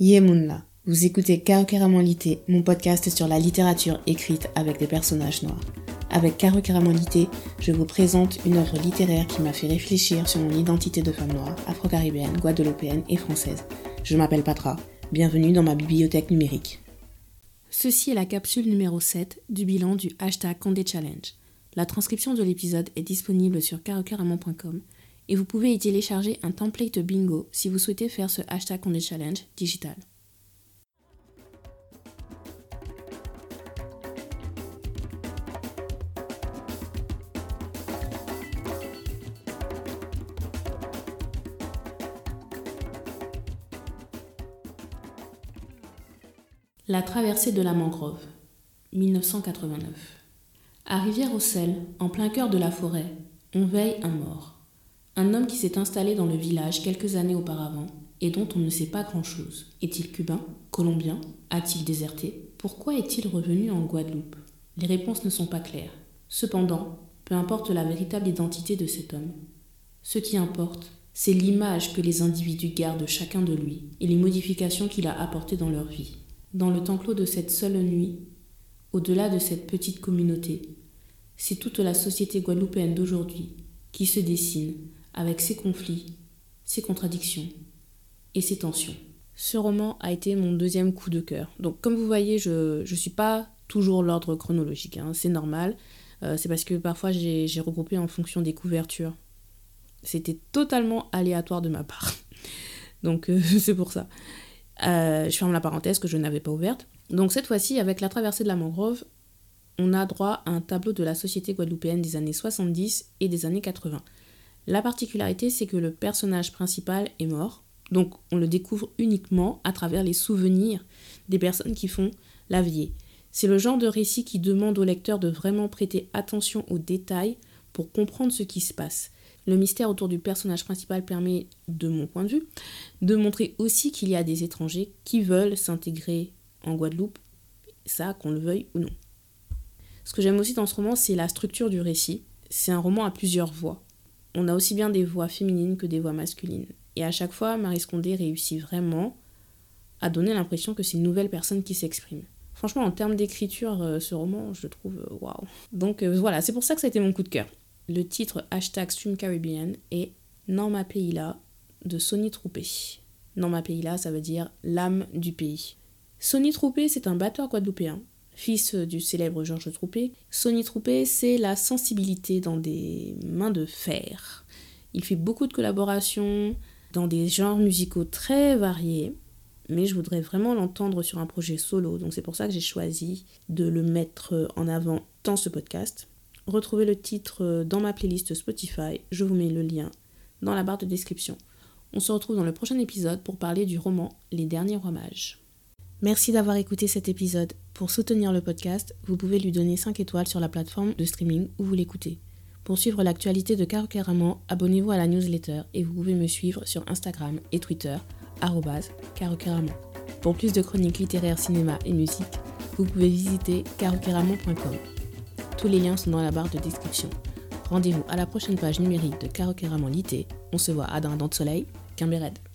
Yemunla, vous écoutez Lité, mon podcast sur la littérature écrite avec des personnages noirs. Avec Lité, je vous présente une œuvre littéraire qui m'a fait réfléchir sur mon identité de femme noire, afro-caribéenne, guadeloupéenne et française. Je m'appelle Patra, bienvenue dans ma bibliothèque numérique. Ceci est la capsule numéro 7 du bilan du hashtag Condé Challenge. La transcription de l'épisode est disponible sur carocaramon.com et vous pouvez y télécharger un template bingo si vous souhaitez faire ce hashtag Condé Challenge digital. La traversée de la mangrove, 1989. À Rivière-au-Sel, en plein cœur de la forêt, on veille un mort. Un homme qui s'est installé dans le village quelques années auparavant et dont on ne sait pas grand-chose. Est-il cubain Colombien A-t-il déserté? Pourquoi est-il revenu en Guadeloupe? Les réponses ne sont pas claires. Cependant, peu importe la véritable identité de cet homme. Ce qui importe, c'est l'image que les individus gardent chacun de lui et les modifications qu'il a apportées dans leur vie. Dans le temps clos de cette seule nuit, au-delà de cette petite communauté, c'est toute la société guadeloupéenne d'aujourd'hui qui se dessine avec ses conflits, ses contradictions et ses tensions. Ce roman a été mon deuxième coup de cœur. Donc comme vous voyez, je ne suis pas toujours l'ordre chronologique, hein. c'est normal. Euh, c'est parce que parfois j'ai regroupé en fonction des couvertures. C'était totalement aléatoire de ma part. Donc euh, c'est pour ça. Euh, je ferme la parenthèse que je n'avais pas ouverte. Donc cette fois-ci, avec la traversée de la mangrove, on a droit à un tableau de la société guadeloupéenne des années 70 et des années 80. La particularité, c'est que le personnage principal est mort, donc on le découvre uniquement à travers les souvenirs des personnes qui font la vie. C'est le genre de récit qui demande au lecteur de vraiment prêter attention aux détails pour comprendre ce qui se passe. Le mystère autour du personnage principal permet, de mon point de vue, de montrer aussi qu'il y a des étrangers qui veulent s'intégrer en Guadeloupe, ça qu'on le veuille ou non. Ce que j'aime aussi dans ce roman, c'est la structure du récit. C'est un roman à plusieurs voix on a aussi bien des voix féminines que des voix masculines. Et à chaque fois, Marie Scondé réussit vraiment à donner l'impression que c'est une nouvelle personne qui s'exprime. Franchement, en termes d'écriture, euh, ce roman, je le trouve euh, waouh. Donc euh, voilà, c'est pour ça que ça a été mon coup de cœur. Le titre hashtag Stream Caribbean est Norma Peila de Sonny Troupé. Norma Peila, ça veut dire l'âme du pays. Sonny Troupé, c'est un batteur guadeloupéen fils du célèbre Georges Troupé. Sonny Troupé, c'est la sensibilité dans des mains de fer. Il fait beaucoup de collaborations dans des genres musicaux très variés, mais je voudrais vraiment l'entendre sur un projet solo, donc c'est pour ça que j'ai choisi de le mettre en avant dans ce podcast. Retrouvez le titre dans ma playlist Spotify, je vous mets le lien dans la barre de description. On se retrouve dans le prochain épisode pour parler du roman Les Derniers Rois Mages. Merci d'avoir écouté cet épisode. Pour soutenir le podcast, vous pouvez lui donner 5 étoiles sur la plateforme de streaming où vous l'écoutez. Pour suivre l'actualité de Caro abonnez-vous à la newsletter et vous pouvez me suivre sur Instagram et Twitter, carocaramon. Pour plus de chroniques littéraires, cinéma et musique, vous pouvez visiter carocaramon.com. Tous les liens sont dans la barre de description. Rendez-vous à la prochaine page numérique de Caro Lité. On se voit à d'un dent de soleil, Red.